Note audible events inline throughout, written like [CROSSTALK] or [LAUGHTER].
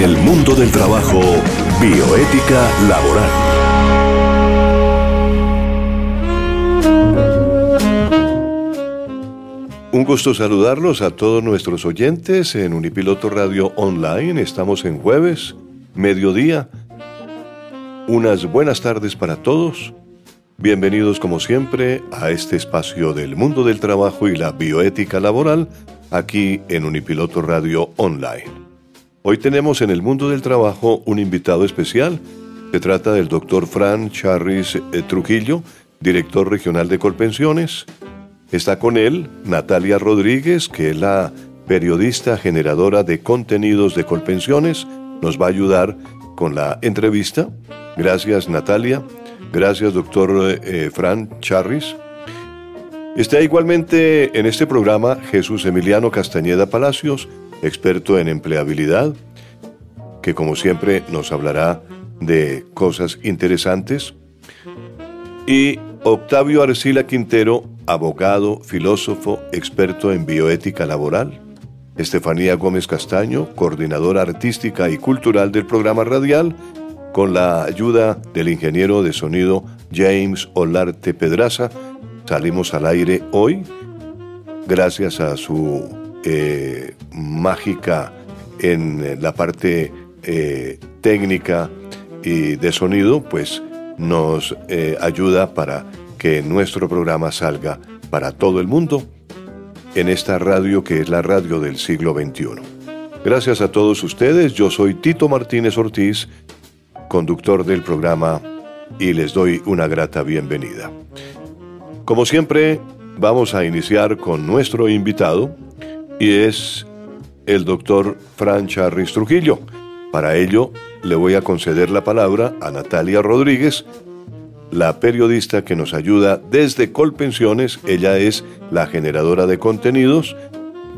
En el mundo del trabajo, bioética laboral. Un gusto saludarlos a todos nuestros oyentes en Unipiloto Radio Online. Estamos en jueves, mediodía. Unas buenas tardes para todos. Bienvenidos como siempre a este espacio del mundo del trabajo y la bioética laboral aquí en Unipiloto Radio Online. Hoy tenemos en el mundo del trabajo un invitado especial. Se trata del doctor Fran Charris eh, Trujillo, director regional de Colpensiones. Está con él Natalia Rodríguez, que es la periodista generadora de contenidos de Colpensiones. Nos va a ayudar con la entrevista. Gracias Natalia. Gracias doctor eh, Fran Charris. Está igualmente en este programa Jesús Emiliano Castañeda Palacios, experto en empleabilidad, que como siempre nos hablará de cosas interesantes. Y Octavio Arcila Quintero, abogado, filósofo, experto en bioética laboral. Estefanía Gómez Castaño, coordinadora artística y cultural del programa radial, con la ayuda del ingeniero de sonido James Olarte Pedraza. Salimos al aire hoy gracias a su eh, mágica en la parte eh, técnica y de sonido, pues nos eh, ayuda para que nuestro programa salga para todo el mundo en esta radio que es la radio del siglo XXI. Gracias a todos ustedes, yo soy Tito Martínez Ortiz, conductor del programa, y les doy una grata bienvenida. Como siempre, vamos a iniciar con nuestro invitado, y es el doctor Fran Charris Trujillo. Para ello, le voy a conceder la palabra a Natalia Rodríguez, la periodista que nos ayuda desde Colpensiones. Ella es la generadora de contenidos.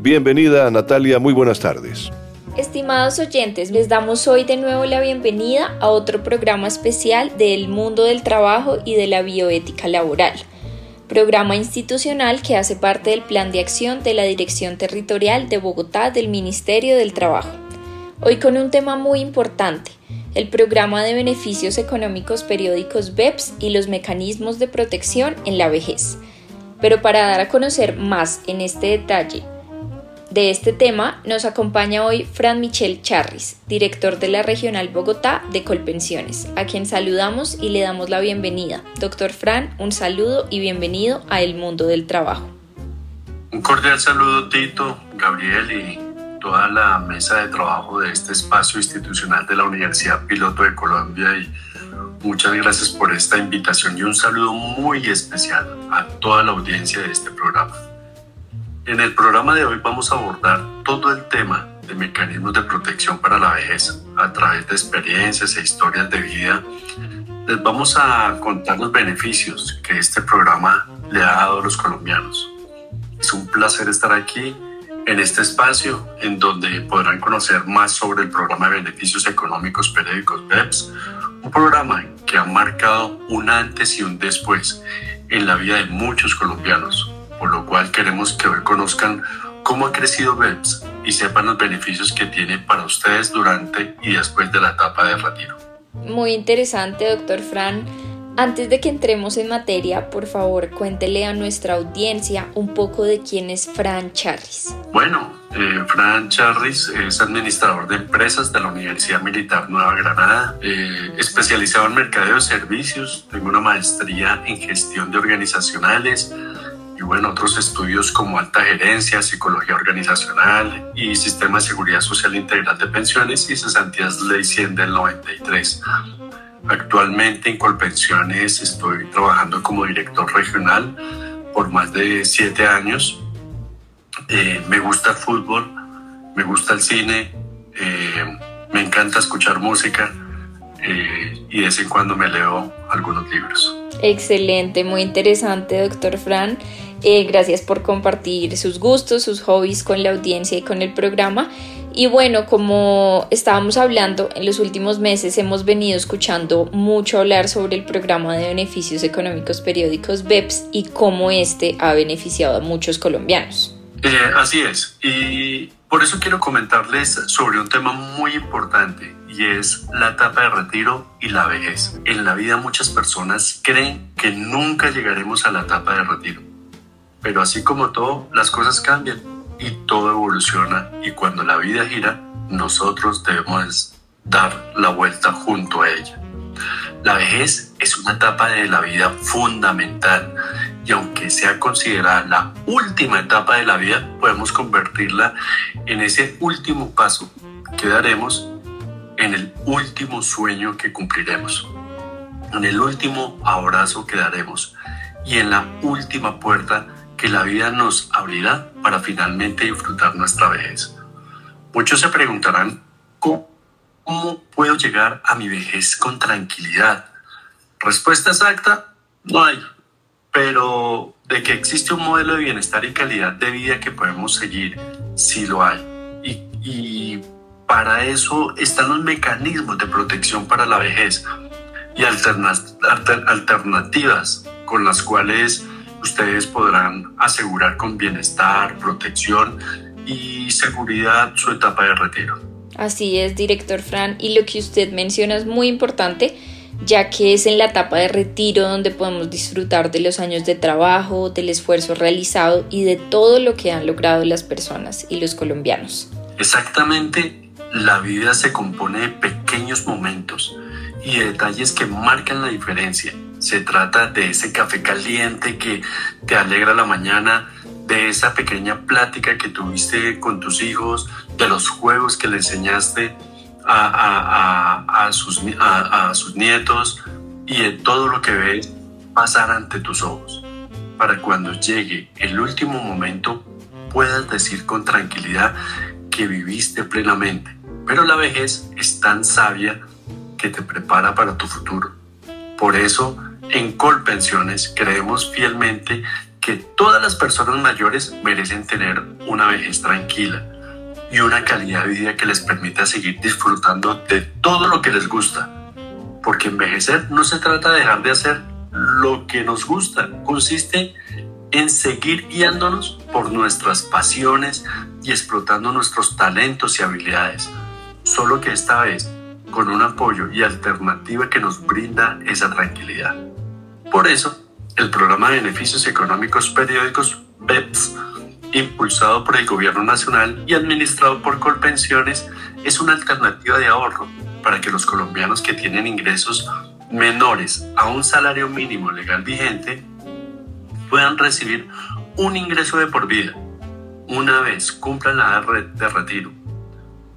Bienvenida, Natalia. Muy buenas tardes. Estimados oyentes, les damos hoy de nuevo la bienvenida a otro programa especial del mundo del trabajo y de la bioética laboral, programa institucional que hace parte del Plan de Acción de la Dirección Territorial de Bogotá del Ministerio del Trabajo. Hoy con un tema muy importante, el programa de beneficios económicos periódicos BEPS y los mecanismos de protección en la vejez. Pero para dar a conocer más en este detalle de este tema, nos acompaña hoy Fran Michel Charris, director de la Regional Bogotá de Colpensiones, a quien saludamos y le damos la bienvenida. Doctor Fran, un saludo y bienvenido a El Mundo del Trabajo. Un cordial saludo, Tito, Gabriel y toda la mesa de trabajo de este espacio institucional de la Universidad Piloto de Colombia y muchas gracias por esta invitación y un saludo muy especial a toda la audiencia de este programa. En el programa de hoy vamos a abordar todo el tema de mecanismos de protección para la vejez a través de experiencias e historias de vida. Les vamos a contar los beneficios que este programa le ha dado a los colombianos. Es un placer estar aquí en este espacio en donde podrán conocer más sobre el programa de beneficios económicos periódicos BEPS, un programa que ha marcado un antes y un después en la vida de muchos colombianos, por lo cual queremos que hoy conozcan cómo ha crecido BEPS y sepan los beneficios que tiene para ustedes durante y después de la etapa de retiro. Muy interesante, doctor Fran. Antes de que entremos en materia, por favor, cuéntele a nuestra audiencia un poco de quién es Fran Charris. Bueno, eh, Fran Charris es administrador de empresas de la Universidad Militar Nueva Granada, eh, especializado en mercadeo de servicios, tengo una maestría en gestión de organizacionales bueno, otros estudios como alta gerencia, psicología organizacional y sistema de seguridad social integral de pensiones y cesantías ley 100 del 93. Actualmente en Colpensiones estoy trabajando como director regional por más de siete años. Eh, me gusta el fútbol, me gusta el cine, eh, me encanta escuchar música eh, y de vez en cuando me leo algunos libros. Excelente, muy interesante, doctor Fran. Gracias por compartir sus gustos, sus hobbies con la audiencia y con el programa. Y bueno, como estábamos hablando, en los últimos meses hemos venido escuchando mucho hablar sobre el programa de beneficios económicos periódicos BEPS y cómo este ha beneficiado a muchos colombianos. Eh, así es. Y Por eso quiero comentarles sobre un tema muy importante y es la etapa de retiro y la vejez. En la vida muchas personas creen que nunca llegaremos a la etapa de retiro. Pero así como todo, las cosas cambian y todo evoluciona y cuando la vida gira, nosotros debemos dar la vuelta junto a ella. La vejez es una etapa de la vida fundamental y aunque sea considerada la última etapa de la vida, podemos convertirla en ese último paso que daremos en el último sueño que cumpliremos, en el último abrazo que daremos y en la última puerta que la vida nos abrirá para finalmente disfrutar nuestra vejez. Muchos se preguntarán, ¿cómo, puedo llegar a mi vejez con tranquilidad? Respuesta exacta, no hay. Pero de que existe un modelo de bienestar y calidad de vida que podemos seguir, sí lo hay. Y, y para eso están los mecanismos de protección para la vejez y alternativas con las cuales ustedes podrán asegurar con bienestar, protección y seguridad su etapa de retiro. Así es, director Fran, y lo que usted menciona es muy importante, ya que es en la etapa de retiro donde podemos disfrutar de los años de trabajo, del esfuerzo realizado y de todo lo que han logrado las personas y los colombianos. Exactamente, la vida se compone de pequeños momentos y de detalles que marcan la diferencia. Se trata de ese café caliente que te alegra la mañana, de esa pequeña plática que tuviste con tus hijos, de los juegos que le enseñaste a, sus, sus nietos y de todo lo que ves pasar ante tus ojos, para cuando llegue el último momento puedas decir con tranquilidad que viviste plenamente. Pero la vejez es tan sabia que te prepara para tu futuro. Por eso, en Colpensiones creemos fielmente que todas las personas mayores merecen tener una vejez tranquila y una calidad de vida que les permita seguir disfrutando de todo lo que les gusta. Porque envejecer no se trata de dejar de hacer lo que nos gusta, consiste en seguir guiándonos por nuestras pasiones y explotando nuestros talentos y habilidades. Solo que esta vez con un apoyo y alternativa que nos brinda esa tranquilidad. Por eso, el programa de beneficios económicos periódicos BEPS, impulsado por el Gobierno Nacional y administrado por Colpensiones, es una alternativa de ahorro para que los colombianos que tienen ingresos menores a un salario mínimo legal vigente puedan recibir un ingreso de por vida una vez cumplan la edad de retiro.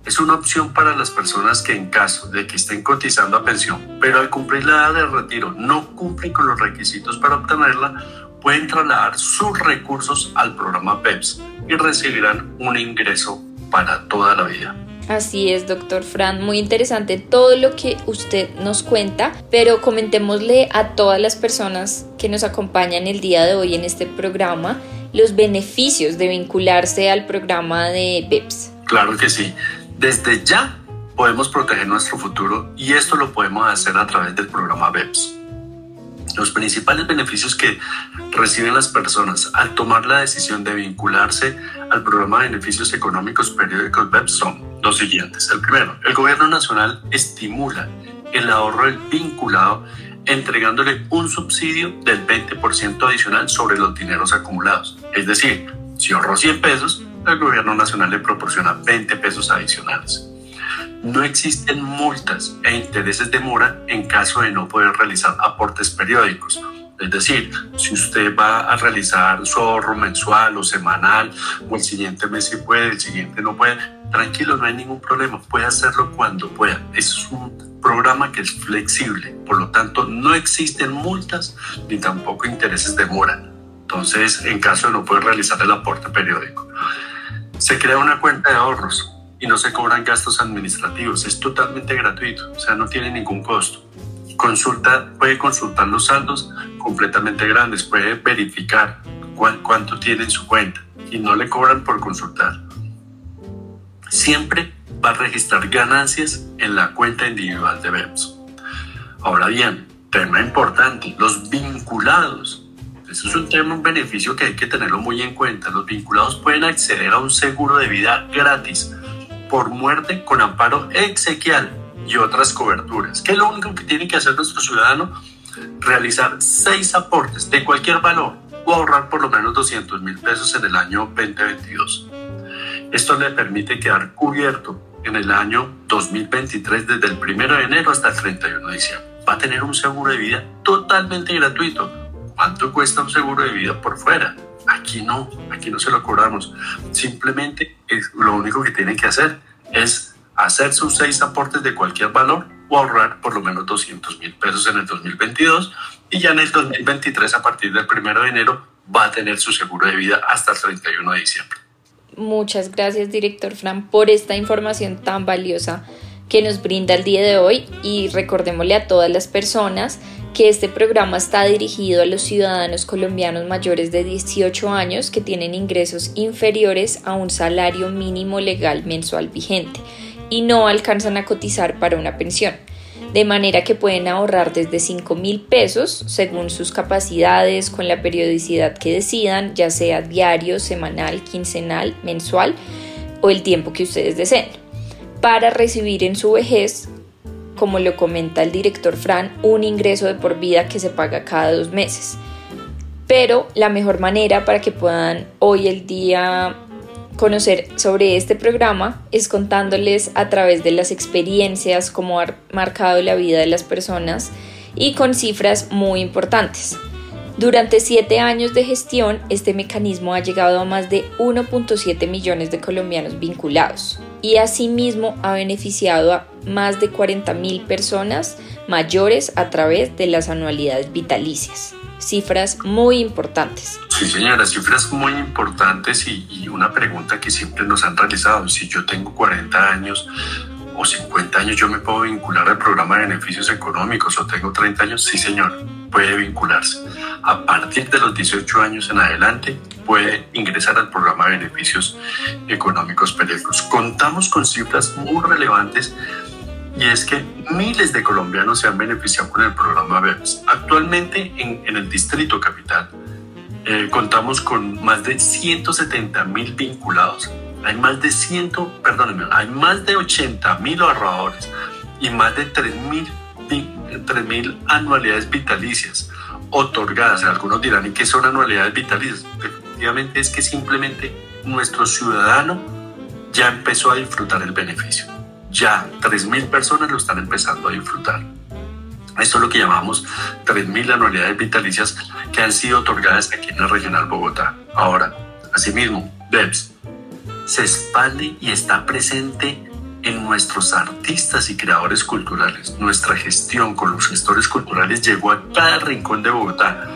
Es una opción para las personas que en caso de que estén cotizando a pensión, pero al cumplir la edad de retiro no cumplen con los requisitos para obtenerla, pueden trasladar sus recursos al programa PEPS y recibirán un ingreso para toda la vida. Así es, doctor Fran, muy interesante todo lo que usted nos cuenta, pero comentémosle a todas las personas que nos acompañan el día de hoy en este programa los beneficios de vincularse al programa de BEPS. Claro que sí. Desde ya podemos proteger nuestro futuro y esto lo podemos hacer a través del programa BEPS. Los principales beneficios que reciben las personas al tomar la decisión de vincularse al programa de beneficios económicos periódicos BEPS son los siguientes. El primero, el gobierno nacional estimula el ahorro del vinculado entregándole un subsidio del 20% adicional sobre los dineros acumulados. Es decir, si ahorró 100 pesos, el gobierno nacional le proporciona 20 pesos adicionales. No existen multas e intereses de mora en caso de no poder realizar aportes periódicos. Es decir, si usted va a realizar su ahorro mensual o semanal, o el siguiente mes si puede, el siguiente no puede, tranquilo, no hay ningún problema, puede hacerlo cuando pueda. Es un programa que es flexible, por lo tanto no existen multas ni tampoco intereses de mora. Entonces, en caso de no poder realizar el aporte periódico. Se crea una cuenta de ahorros y no se cobran gastos administrativos. Es totalmente gratuito, o sea, no tiene ningún costo. Consulta, puede consultar los saldos completamente grandes, puede verificar cuánto tiene en su cuenta y no le cobran por consultar. Siempre va a registrar ganancias en la cuenta individual de BEPS. Ahora bien, tema importante, los vinculados Eso es un tema, un beneficio que hay que tenerlo muy en cuenta. Los vinculados pueden acceder a un seguro de vida gratis por muerte con amparo exequial y otras coberturas. ¿Qué es lo único que tiene que hacer nuestro ciudadano? Realizar seis aportes de cualquier valor o ahorrar por lo menos 200 mil pesos en el año 2022. Esto le permite quedar cubierto en el año 2023 desde el 1 de enero hasta el 31 de diciembre. Va a tener un seguro de vida totalmente gratuito. ¿Cuánto cuesta un seguro de vida por fuera? Aquí no, aquí no se lo cobramos. Simplemente es, lo único que tiene que hacer es hacer sus seis aportes de cualquier valor o ahorrar por lo menos 200 mil pesos en el 2022 y ya en el 2023 a partir del 1 de enero va a tener su seguro de vida hasta el 31 de diciembre. Muchas gracias, director Fran, por esta información tan valiosa que nos brinda el día de hoy y recordémosle a todas las personas que este programa está dirigido a los ciudadanos colombianos mayores de 18 años que tienen ingresos inferiores a un salario mínimo legal mensual vigente y no alcanzan a cotizar para una pensión, de manera que pueden ahorrar desde 5 mil pesos según sus capacidades con la periodicidad que decidan, ya sea diario, semanal, quincenal, mensual o el tiempo que ustedes deseen, para recibir en su vejez como lo comenta el director Fran, un ingreso de por vida que se paga cada dos meses. Pero la mejor manera para que puedan hoy el día conocer sobre este programa es contándoles a través de las experiencias, cómo ha marcado la vida de las personas y con cifras muy importantes. Durante siete años de gestión, este mecanismo ha llegado a más de 1.7 millones de colombianos vinculados y asimismo ha beneficiado a más de 40.000 personas mayores a través de las anualidades vitalicias. Cifras muy importantes. Sí, señora, cifras muy importantes y, y una pregunta que siempre nos han realizado. Si yo tengo 40 años, o 50 años yo me puedo vincular al programa de beneficios económicos o tengo 30 años, sí señor, puede vincularse. A partir de los 18 años en adelante puede ingresar al programa de beneficios económicos periódicos. Contamos con cifras muy relevantes y es que miles de colombianos se han beneficiado con el programa BEPS. Actualmente en, el Distrito Capital eh, contamos con más de 170 mil vinculados hay más de 100, perdónenme, hay más de 80 mil ahorradores y más de 3 mil anualidades vitalicias otorgadas. Algunos dirán, ¿y qué son anualidades vitalicias? Efectivamente es que simplemente nuestro ciudadano ya empezó a disfrutar el beneficio. Ya 3 mil personas lo están empezando a disfrutar. Esto es lo que llamamos 3.000 anualidades vitalicias que han sido otorgadas aquí en la Regional Bogotá. Ahora, asimismo, BEPS, se expande y está presente en nuestros artistas y creadores culturales. Nuestra gestión con los gestores culturales llegó a cada rincón de Bogotá,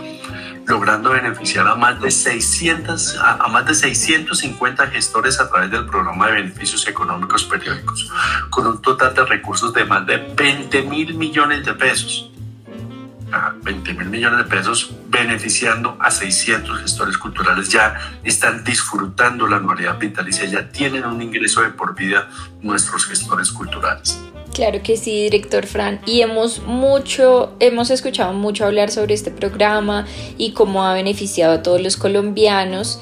logrando beneficiar a más de 600 a, más de 650 gestores a través del programa de beneficios económicos periódicos, con un total de recursos de más de 20 mil millones de pesos. 20 mil millones de pesos, beneficiando a 600 gestores culturales. Ya están disfrutando la anualidad vitalicia, ya tienen un ingreso de por vida nuestros gestores culturales. Claro que sí, director Fran. Y hemos mucho, hemos escuchado mucho hablar sobre este programa y cómo ha beneficiado a todos los colombianos.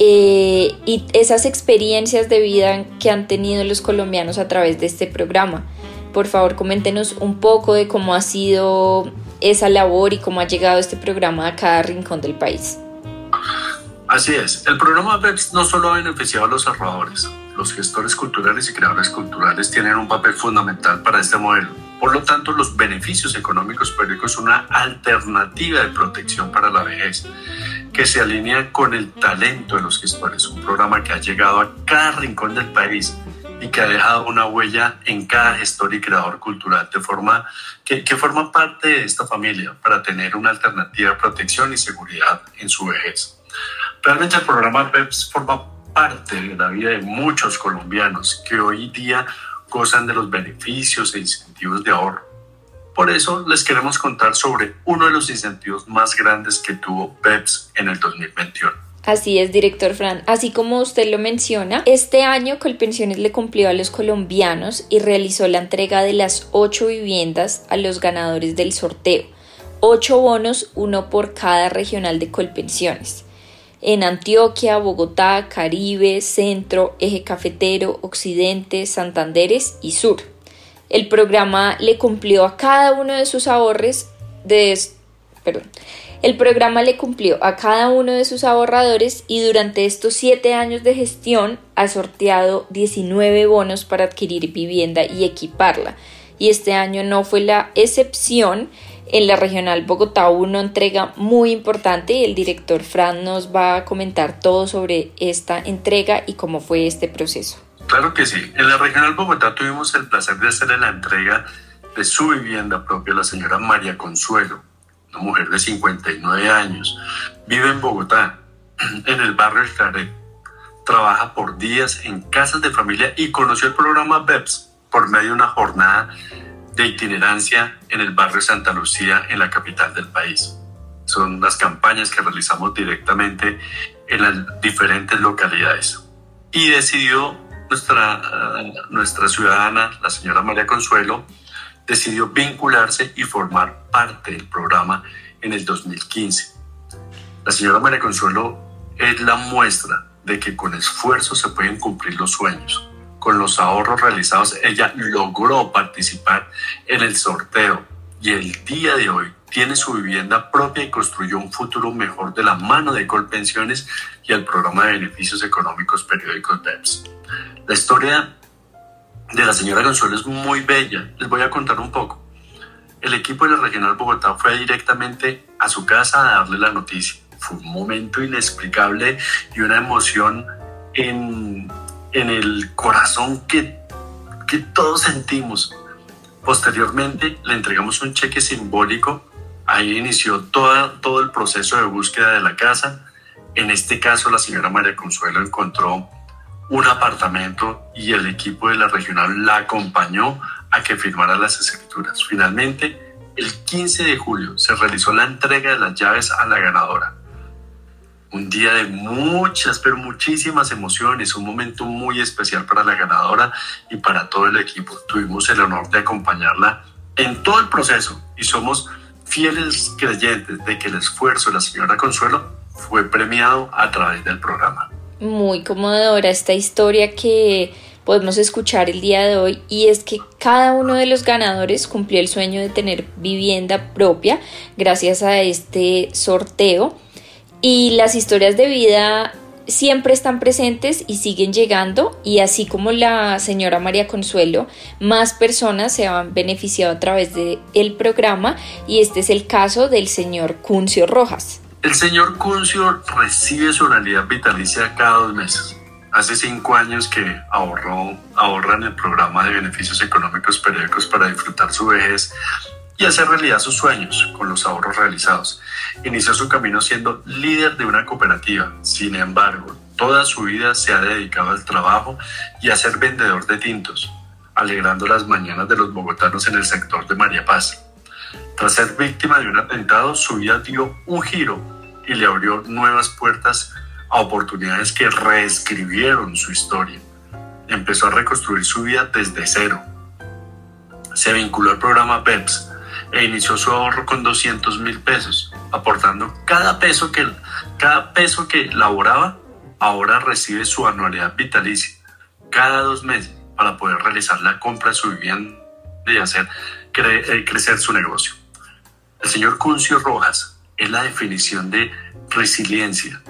Eh, y esas experiencias de vida que han tenido los colombianos a través de este programa. Por favor, coméntenos un poco de cómo ha sido esa labor y cómo ha llegado este programa a cada rincón del país. Así es, el programa BEPS no solo ha beneficiado a los ahorradores, los gestores culturales y creadores culturales tienen un papel fundamental para este modelo. Por lo tanto, los beneficios económicos periódicos son una alternativa de protección para la vejez que se alinea con el talento de los gestores, un programa que ha llegado a cada rincón del país y que ha dejado una huella en cada gestor y creador cultural, de forma que, que forma parte de esta familia para tener una alternativa de protección y seguridad en su vejez. Realmente el programa PEPS forma parte de la vida de muchos colombianos que hoy día gozan de los beneficios e incentivos de ahorro. Por eso les queremos contar sobre uno de los incentivos más grandes que tuvo PEPS en el 2021 Así es, director Fran. Así como usted lo menciona, este año Colpensiones le cumplió a los colombianos y realizó la entrega de las ocho viviendas a los ganadores del sorteo. ocho bonos, uno por cada regional de Colpensiones. En Antioquia, Bogotá, Caribe, Centro, Eje Cafetero, Occidente, Santanderes y Sur. El programa le cumplió a cada uno de sus ahorres de, el programa le cumplió a cada uno de sus ahorradores y durante estos siete años de gestión ha sorteado 19 bonos para adquirir vivienda y equiparla. Y este año no fue la excepción. En la regional Bogotá hubo una entrega muy importante y el director Fran nos va a comentar todo sobre esta entrega y cómo fue este proceso. Claro que sí. En la regional Bogotá tuvimos el placer de hacerle la entrega de su vivienda propia a la señora María Consuelo una mujer de 59 años, vive en Bogotá, [CLEARS THROAT] en el barrio El Claret. Trabaja por días en casas de familia y conoció el programa BEPS por medio de una jornada de itinerancia en el barrio Santa Lucía, en la capital del país. Son las campañas que realizamos directamente en las diferentes localidades. Y decidió nuestra, eh, nuestra ciudadana, la señora María Consuelo, decidió vincularse y formar parte del programa en el 2015. La señora María Consuelo es la muestra de que con esfuerzo se pueden cumplir los sueños. Con los ahorros realizados, ella logró participar en el sorteo y el día de hoy tiene su vivienda propia y construyó un futuro mejor de la mano de Colpensiones y el programa de beneficios económicos periódicos BEPS. La historia de la señora Consuelo es muy bella. Les voy a contar un poco. El equipo de la Regional Bogotá fue directamente a su casa a darle la noticia. Fue un momento inexplicable y una emoción en, en el corazón que, que todos sentimos. Posteriormente le entregamos un cheque simbólico. Ahí inició toda, todo el proceso de búsqueda de la casa. En este caso, la señora María Consuelo encontró un apartamento y el equipo de la regional la acompañó a que firmara las escrituras. Finalmente, el 15 de julio se realizó la entrega de las llaves a la ganadora. Un día de muchas, pero muchísimas emociones, un momento muy especial para la ganadora y para todo el equipo. Tuvimos el honor de acompañarla en todo el proceso y somos fieles creyentes de que el esfuerzo de la señora Consuelo fue premiado a través del programa muy conmovedora esta historia que podemos escuchar el día de hoy y es que cada uno de los ganadores cumplió el sueño de tener vivienda propia gracias a este sorteo y las historias de vida siempre están presentes y siguen llegando y así como la señora María Consuelo, más personas se han beneficiado a través del el programa y este es el caso del señor Cuncio Rojas. El señor Cuncio recibe su realidad vitalicia cada dos meses. Hace cinco años que ahorró, ahorra en el programa de beneficios económicos periódicos para disfrutar su vejez y hacer realidad sus sueños con los ahorros realizados. Inició su camino siendo líder de una cooperativa. Sin embargo, toda su vida se ha dedicado al trabajo y a ser vendedor de tintos, alegrando las mañanas de los bogotanos en el sector de María Paz. Tras ser víctima de un atentado, su vida dio un giro y le abrió nuevas puertas a oportunidades que reescribieron su historia. Empezó a reconstruir su vida desde cero. Se vinculó al programa PEPS e inició su ahorro con 200 mil pesos, aportando cada peso que cada peso que laboraba, ahora recibe su anualidad vitalicia cada dos meses para poder realizar la compra de su vivienda y hacer eh, crecer su negocio. El señor Cuncio Rojas es la definición de resiliencia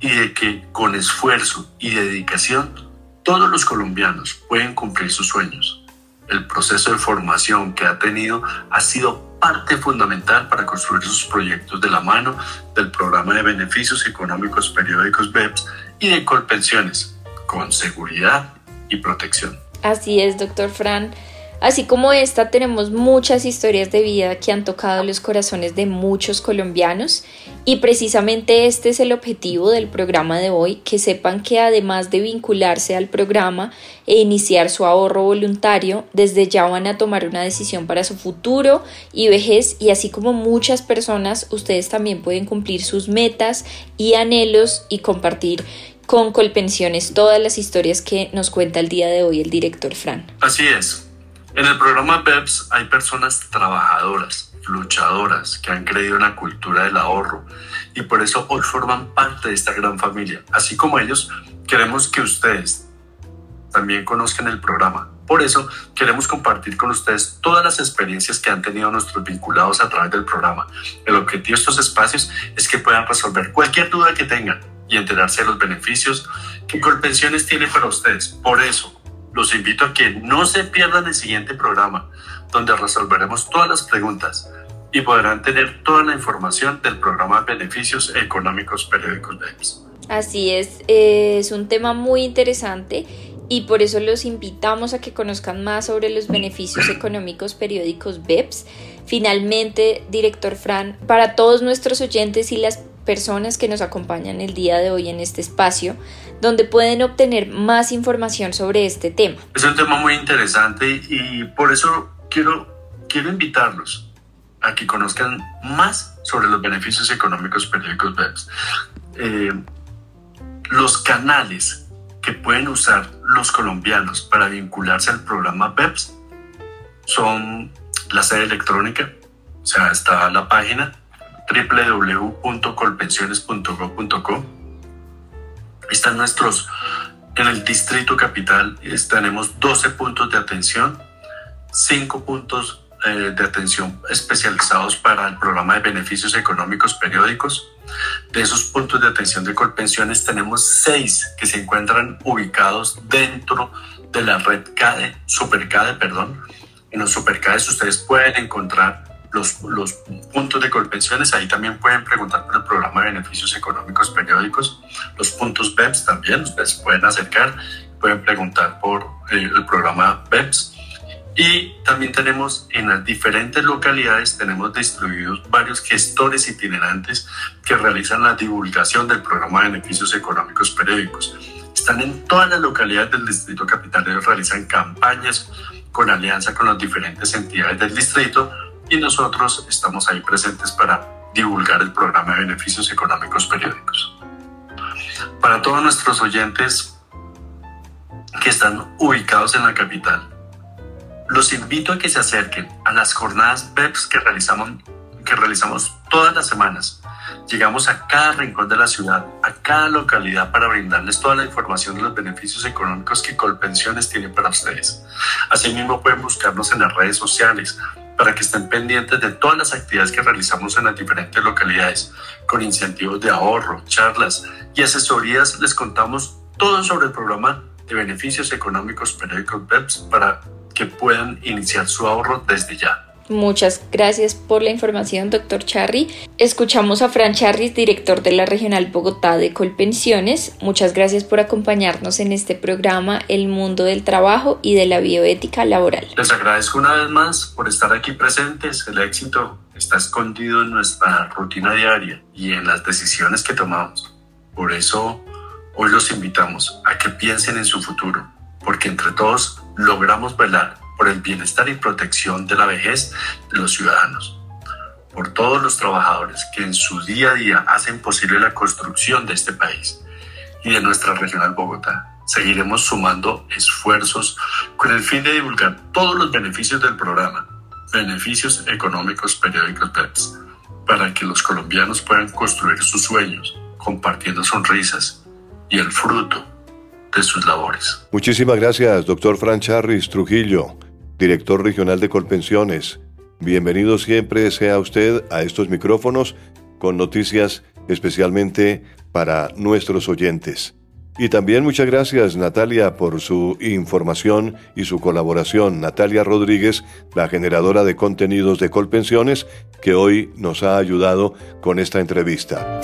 y de que con esfuerzo y dedicación todos los colombianos pueden cumplir sus sueños. El proceso de formación que ha tenido ha sido parte fundamental para construir sus proyectos de la mano del programa de beneficios económicos periódicos BEPS y de Colpensiones, con seguridad y protección. Así es, doctor Fran. Así como esta, tenemos muchas historias de vida que han tocado los corazones de muchos colombianos y precisamente este es el objetivo del programa de hoy, que sepan que además de vincularse al programa e iniciar su ahorro voluntario, desde ya van a tomar una decisión para su futuro y vejez y así como muchas personas, ustedes también pueden cumplir sus metas y anhelos y compartir con Colpensiones todas las historias que nos cuenta el día de hoy el director Fran. Así es. En el programa BEPS hay personas trabajadoras, luchadoras, que han creído en la cultura del ahorro y por eso hoy forman parte de esta gran familia. Así como ellos, queremos que ustedes también conozcan el programa. Por eso queremos compartir con ustedes todas las experiencias que han tenido nuestros vinculados a través del programa. El objetivo de estos espacios es que puedan resolver cualquier duda que tengan y enterarse de los beneficios que Colpensiones tiene para ustedes. Por eso, los invito a que no se pierdan el siguiente programa, donde resolveremos todas las preguntas y podrán tener toda la información del programa de beneficios económicos periódicos BEPS. Así es, es un tema muy interesante y por eso los invitamos a que conozcan más sobre los beneficios [CLEARS THROAT] económicos periódicos BEPS. Finalmente, director Fran, para todos nuestros oyentes y las personas que nos acompañan el día de hoy en este espacio, donde pueden obtener más información sobre este tema. Es un tema muy interesante y por eso quiero, quiero invitarlos a que conozcan más sobre los beneficios económicos periódicos BEPS. Eh, los canales que pueden usar los colombianos para vincularse al programa BEPS son la sede electrónica, o sea, está la página www.colpensiones.gov.co. Están nuestros, en el distrito capital tenemos 12 puntos de atención, 5 puntos eh, de atención especializados para el programa de beneficios económicos periódicos. De esos puntos de atención de Colpensiones tenemos 6 que se encuentran ubicados dentro de la red CADE, SuperCADE, perdón. En los SuperCADES ustedes pueden encontrar los, los puntos de colpensiones, ahí también pueden preguntar por el programa de beneficios económicos periódicos, los puntos BEPS también, ustedes pueden acercar, pueden preguntar por eh, el programa BEPS. Y también tenemos en las diferentes localidades, tenemos distribuidos varios gestores itinerantes que realizan la divulgación del programa de beneficios económicos periódicos. Están en todas las localidades del Distrito Capital, ellos realizan campañas con alianza con las diferentes entidades del distrito y nosotros estamos ahí presentes para divulgar el programa de beneficios económicos periódicos. Para todos nuestros oyentes que están ubicados en la capital, los invito a que se acerquen a las jornadas BEPS que realizamos, que realizamos todas las semanas. Llegamos a cada rincón de la ciudad, a cada localidad para brindarles toda la información de los beneficios económicos que Colpensiones tiene para ustedes. Asimismo pueden buscarnos en las redes sociales para que estén pendientes de todas las actividades que realizamos en las diferentes localidades, con incentivos de ahorro, charlas y asesorías. Les contamos todo sobre el programa de beneficios económicos periódicos BEPS para que puedan iniciar su ahorro desde ya. Muchas gracias por la información, doctor Charry. Escuchamos a Fran Charris, director de la Regional Bogotá de Colpensiones. Muchas gracias por acompañarnos en este programa El Mundo del Trabajo y de la Bioética Laboral. Les agradezco una vez más por estar aquí presentes. El éxito está escondido en nuestra rutina diaria y en las decisiones que tomamos. Por eso, hoy los invitamos a que piensen en su futuro, porque entre todos logramos velar por el bienestar y protección de la vejez de los ciudadanos, por todos los trabajadores que en su día a día hacen posible la construcción de este país y de nuestra regional Bogotá. Seguiremos sumando esfuerzos con el fin de divulgar todos los beneficios del programa, beneficios económicos periódicos PEPS, para que los colombianos puedan construir sus sueños compartiendo sonrisas y el fruto de sus labores. Muchísimas gracias, doctor Fran Charris Trujillo director regional de Colpensiones. Bienvenido siempre sea usted a estos micrófonos con noticias especialmente para nuestros oyentes. Y también muchas gracias Natalia por su información y su colaboración. Natalia Rodríguez, la generadora de contenidos de Colpensiones, que hoy nos ha ayudado con esta entrevista.